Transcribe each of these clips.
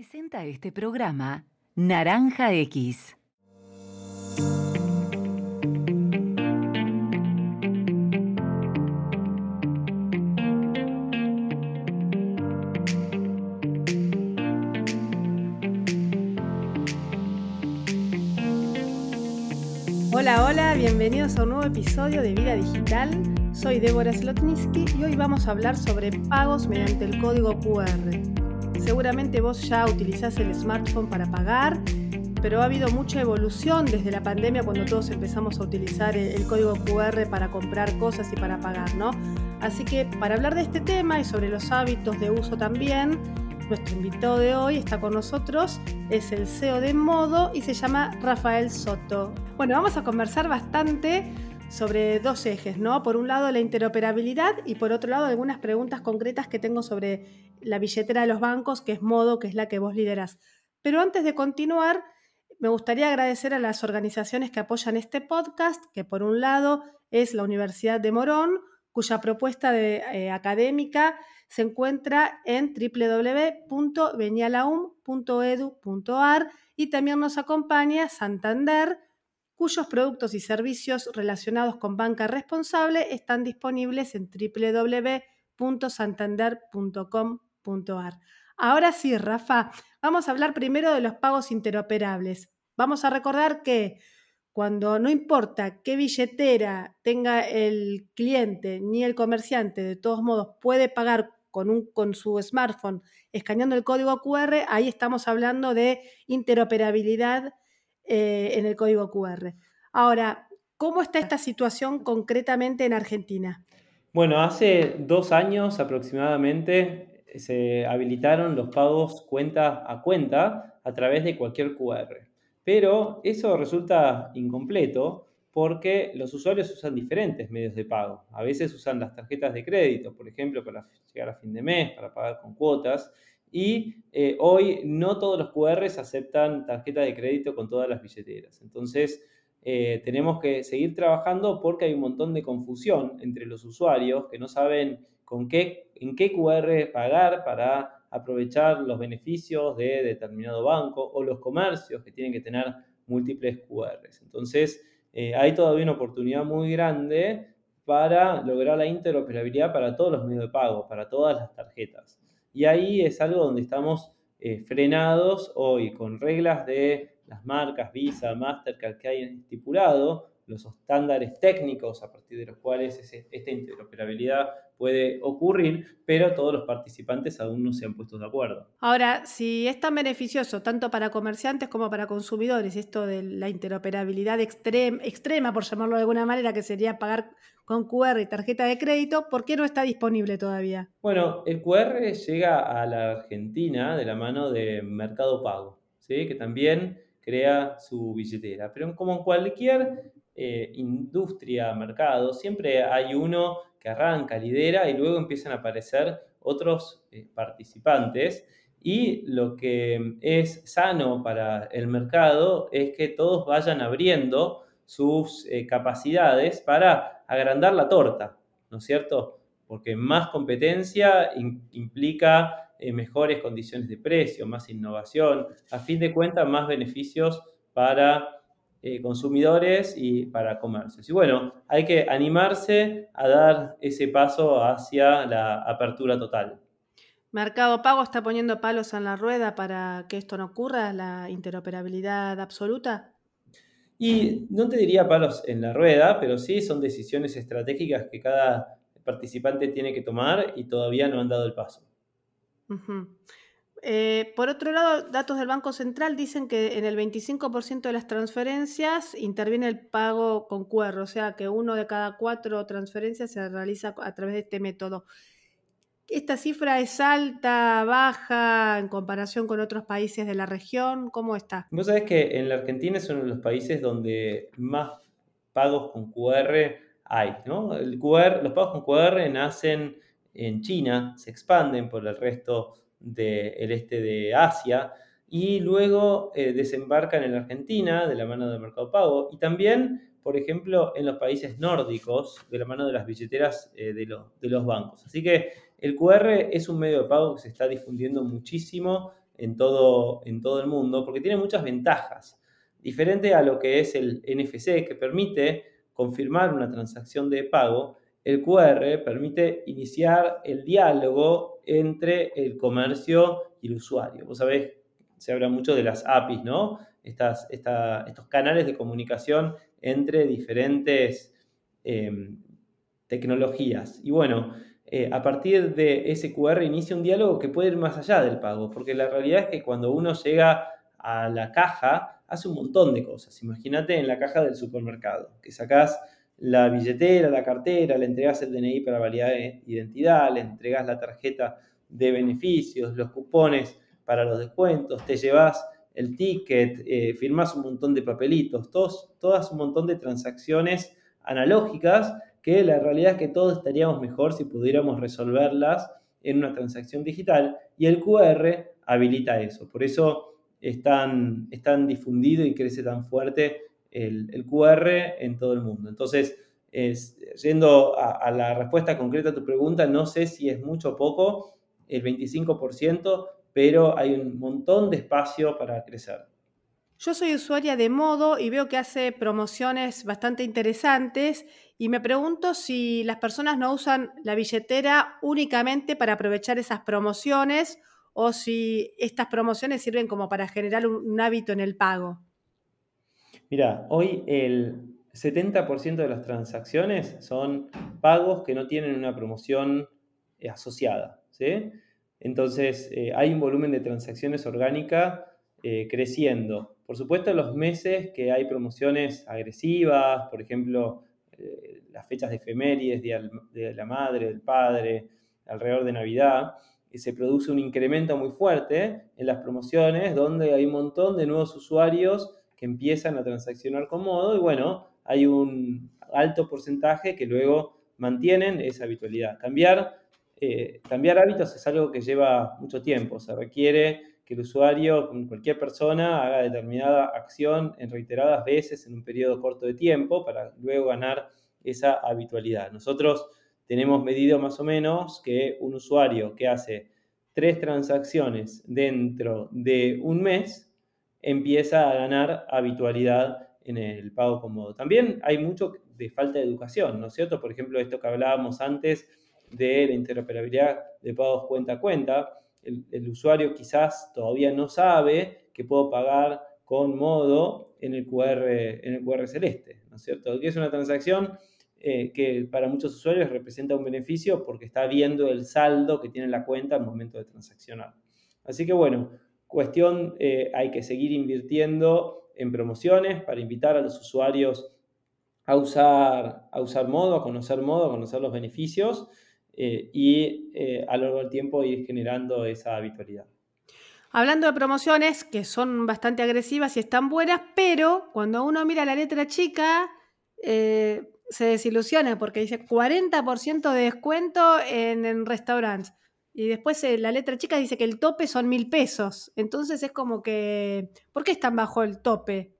Presenta este programa Naranja X. Hola, hola, bienvenidos a un nuevo episodio de Vida Digital. Soy Débora Slotniski y hoy vamos a hablar sobre pagos mediante el código QR. Seguramente vos ya utilizás el smartphone para pagar, pero ha habido mucha evolución desde la pandemia cuando todos empezamos a utilizar el, código QR para comprar cosas y para pagar, ¿no? Así que para hablar de este tema y sobre los hábitos de uso también, nuestro invitado de hoy está con nosotros, es el CEO de Modo y se llama Rafael Soto. Bueno, vamos a conversar bastante sobre dos ejes, ¿no? Por un lado la interoperabilidad y por otro lado algunas preguntas concretas que tengo sobre la billetera de los bancos, que es Modo, que es la que vos liderás. Pero antes de continuar, me gustaría agradecer a las organizaciones que apoyan este podcast, que por un lado es la Universidad de Morón, cuya propuesta eh, académica se encuentra en www.benialaum.edu.ar y también nos acompaña Santander, cuyos productos y servicios relacionados con banca responsable están disponibles en www.santander.com.ar. Ahora sí, Rafa, vamos a hablar primero de los pagos interoperables. Vamos a recordar que cuando no importa qué billetera tenga el cliente ni el comerciante, de todos modos puede pagar con, un, con su smartphone escaneando el código QR, ahí estamos hablando de interoperabilidad eh, en el código QR. Ahora, ¿cómo está esta situación concretamente en Argentina? Bueno, hace dos años aproximadamente se habilitaron los pagos cuenta a cuenta a través de cualquier QR. Pero eso resulta incompleto porque los usuarios usan diferentes medios de pago. A veces usan las tarjetas de crédito, por ejemplo, para llegar a fin de mes, para pagar con cuotas, y eh, hoy no todos los QRs aceptan tarjeta de crédito con todas las billeteras. Entonces, eh, tenemos que seguir trabajando porque hay un montón de confusión entre los usuarios que no saben con qué, en qué QR pagar para aprovechar los beneficios de determinado banco o los comercios que tienen que tener múltiples QRs. Entonces, eh, hay todavía una oportunidad muy grande para lograr la interoperabilidad para todos los medios de pago, para todas las tarjetas. Y ahí es algo donde estamos eh, frenados hoy con reglas de las marcas Visa, Mastercard que hay estipulado, los estándares técnicos a partir de los cuales esta interoperabilidad puede ocurrir, pero todos los participantes aún no se han puesto de acuerdo. Ahora, si es tan beneficioso tanto para comerciantes como para consumidores esto de la interoperabilidad extrema, por llamarlo de alguna manera, que sería pagar con QR y tarjeta de crédito, ¿por qué no está disponible todavía? Bueno, el QR llega a la Argentina de la mano de Mercado Pago, ¿sí? que también crea su billetera. Pero como en cualquier eh, industria, mercado, siempre hay uno que arranca, lidera y luego empiezan a aparecer otros eh, participantes. Y lo que es sano para el mercado es que todos vayan abriendo sus eh, capacidades para agrandar la torta, ¿no es cierto? Porque más competencia implica eh, mejores condiciones de precio, más innovación, a fin de cuentas más beneficios para eh, consumidores y para comercios. Y bueno, hay que animarse a dar ese paso hacia la apertura total. Mercado Pago está poniendo palos en la rueda para que esto no ocurra, la interoperabilidad absoluta. Y no te diría palos en la rueda, pero sí son decisiones estratégicas que cada participante tiene que tomar y todavía no han dado el paso. Eh, por otro lado, datos del Banco Central dicen que en el 25% de las transferencias interviene el pago con QR, o sea que uno de cada cuatro transferencias se realiza a través de este método. ¿Esta cifra es alta, baja en comparación con otros países de la región? ¿Cómo está? Vos sabés que en la Argentina es uno de los países donde más pagos con QR hay. ¿no? El QR, los pagos con QR nacen en China, se expanden por el resto del este de Asia y luego eh, desembarcan en la Argentina de la mano del mercado pago y también por ejemplo, en los países nórdicos, de la mano de las billeteras eh, de, de, los bancos. Así que el QR es un medio de pago que se está difundiendo muchísimo en todo, en todo el mundo porque tiene muchas ventajas. Diferente a lo que es el NFC, que permite confirmar una transacción de pago, el QR permite iniciar el diálogo entre el comercio y el usuario. Vos sabés, se habla mucho de las APIs, ¿no? Estas, estos canales de comunicación entre diferentes em, tecnologías. Y bueno, eh, a partir de ese QR inicia un diálogo que puede ir más allá del pago, porque la realidad es que cuando uno llega a la caja, hace un montón de cosas. Imagínate en la caja del supermercado, que sacás la billetera, la cartera, le entregas el DNI para validar identidad, le entregas la tarjeta de beneficios, los cupones para los descuentos, te llevas el ticket, eh, firmas un montón de papelitos, todos, todas un montón de transacciones analógicas que la realidad es que todos estaríamos mejor si pudiéramos resolverlas en una transacción digital y el QR habilita eso. Por eso es tan, difundido y crece tan fuerte el, QR en todo el mundo. Entonces, yendo a, la respuesta concreta a tu pregunta, no sé si es mucho o poco, el 25%, pero hay un montón de espacio para crecer. Yo soy usuaria de Modo y veo que hace promociones bastante interesantes y me pregunto si las personas no usan la billetera únicamente para aprovechar esas promociones o si estas promociones sirven como para generar un, hábito en el pago. Mira, hoy el 70% de las transacciones son pagos que no tienen una promoción eh, asociada. ¿sí? Entonces, eh, hay un volumen de transacciones orgánica eh, creciendo. Por supuesto, los meses que hay promociones agresivas, por ejemplo, eh, las fechas de efemérides, de la madre, del padre, alrededor de Navidad, se produce un incremento muy fuerte en las promociones donde hay un montón de nuevos usuarios que empiezan a transaccionar con modo y bueno, hay un alto porcentaje que luego mantienen esa habitualidad. Cambiar, eh, cambiar hábitos es algo que lleva mucho tiempo, se requiere que el usuario, cualquier persona, haga determinada acción en reiteradas veces en un periodo corto de tiempo para luego ganar esa habitualidad. Nosotros tenemos medido más o menos que un usuario que hace tres transacciones dentro de un mes empieza a ganar habitualidad en el pago cómodo. También hay mucho de falta de educación, ¿no es cierto? Por ejemplo, esto que hablábamos antes de la interoperabilidad de pagos cuenta a cuenta el, usuario quizás todavía no sabe que puedo pagar con modo en el QR, en el QR celeste, ¿no es cierto? Que es una transacción eh, que para muchos usuarios representa un beneficio porque está viendo el saldo que tiene la cuenta al momento de transaccionar. Así que bueno, cuestión, eh, hay que seguir invirtiendo en promociones para invitar a los usuarios a usar, a usar modo, a conocer modo, a conocer los beneficios eh, y eh, a lo largo del tiempo ir generando esa habitualidad. Hablando de promociones que son bastante agresivas y están buenas, pero cuando uno mira la letra chica, se desilusiona porque dice 40% de descuento en, restaurantes. Y después la letra chica dice que el tope son mil pesos. Entonces es como que, ¿por qué es tan bajo el tope?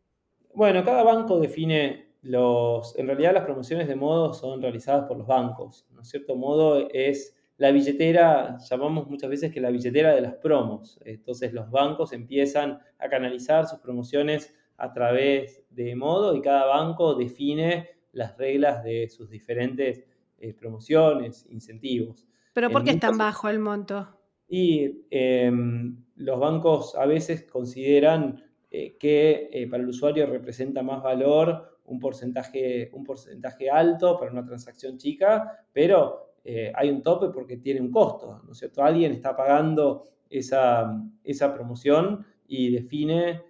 Bueno, cada banco define los, en realidad las promociones de modo son realizadas por los bancos. ¿no? Cierto modo es la billetera, llamamos muchas veces que la billetera de las promos. Entonces los bancos empiezan a canalizar sus promociones a través de modo y cada banco define las reglas de sus diferentes eh, promociones, incentivos. ¿Pero por qué es tan bajo el monto? Y em, los bancos a veces consideran eh, que eh, para el usuario representa más valor un porcentaje, un porcentaje alto para una transacción chica, pero eh, hay un tope porque tiene un costo, ¿no es cierto? Alguien está pagando esa, esa promoción y define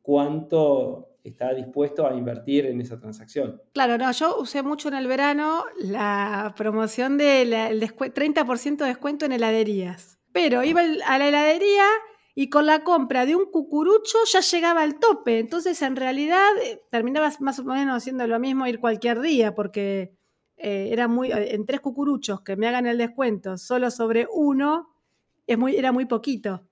cuánto está dispuesto a invertir en esa transacción. Claro, no, yo usé mucho en el verano la promoción del 30% de descuento en heladerías. Pero iba a la heladería y con la compra de un cucurucho ya llegaba al tope. Entonces, en realidad, eh, terminabas más o menos haciendo lo mismo ir cualquier día, porque eh, era muy, eh, en tres cucuruchos que me hagan el descuento solo sobre uno, es muy, era muy poquito.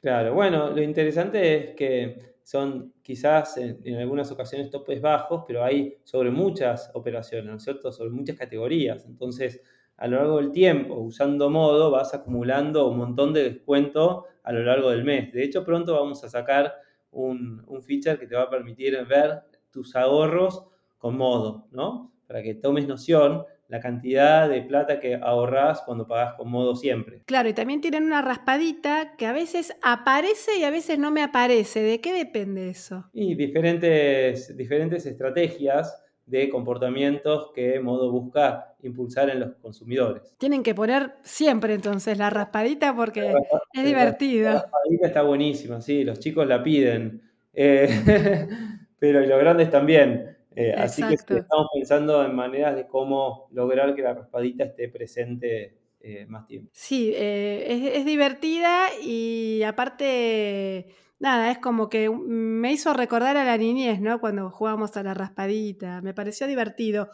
Claro, bueno, lo interesante es que son quizás en, algunas ocasiones topes bajos, pero hay sobre muchas operaciones, ¿no es cierto? Sobre muchas categorías. Entonces, a lo largo del tiempo, usando modo, vas acumulando un montón de descuento a lo largo del mes. De hecho, pronto vamos a sacar un, un feature que te va a permitir ver tus ahorros con modo, ¿no? Para que tomes noción la cantidad de plata que ahorras cuando pagas con modo siempre. Claro, y también tienen una raspadita que a veces aparece y a veces no me aparece. ¿De qué depende eso? Y diferentes, diferentes estrategias de comportamientos que Modo busca impulsar en los consumidores. Tienen que poner siempre entonces la raspadita porque es divertido. La raspadita está buenísima, sí, los chicos la piden, eh, pero los grandes también. Eh, así que estamos pensando en maneras de cómo lograr que la raspadita esté presente eh, más tiempo. Sí, es, es divertida y aparte nada, es como que me hizo recordar a la niñez, ¿no? Cuando jugábamos a la raspadita, me pareció divertido.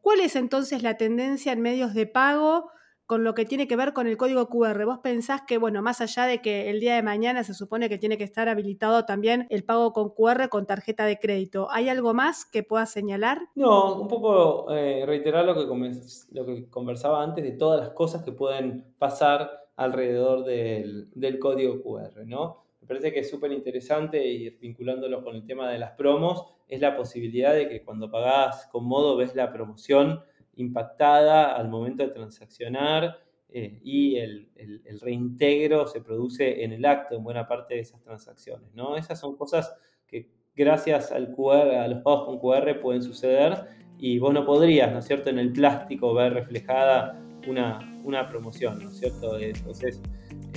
¿Cuál es entonces la tendencia en medios de pago con lo que tiene que ver con el código QR? ¿Vos pensás que, bueno, más allá de que el día de mañana se supone que tiene que estar habilitado también el pago con QR con tarjeta de crédito, ¿hay algo más que puedas señalar? No, un poco eh, reiterar lo que, conversaba antes de todas las cosas que pueden pasar alrededor del, del código QR, ¿no? me parece que es súper interesante y vinculándolo con el tema de las promos, es la posibilidad de que cuando pagás con modo ves la promoción impactada al momento de transaccionar eh, y el, reintegro se produce en el acto en buena parte de esas transacciones. ¿no? Esas son cosas que gracias al QR, a los pagos con QR pueden suceder y vos no podrías, ¿no es cierto?, en el plástico ver reflejada una, una promoción, ¿no es cierto? Entonces,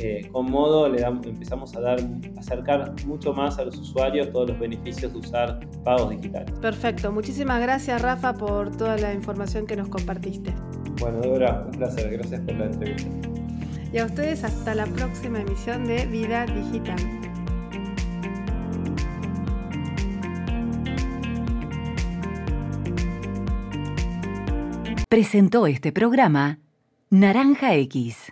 eh, con modo le empezamos a dar, acercar mucho más a los usuarios todos los beneficios de usar pagos digitales. Perfecto, muchísimas gracias Rafa por toda la información que nos compartiste. Bueno, Débora, un placer, gracias por la entrevista. Y a ustedes hasta la próxima emisión de Vida Digital. Presentó este programa Naranja X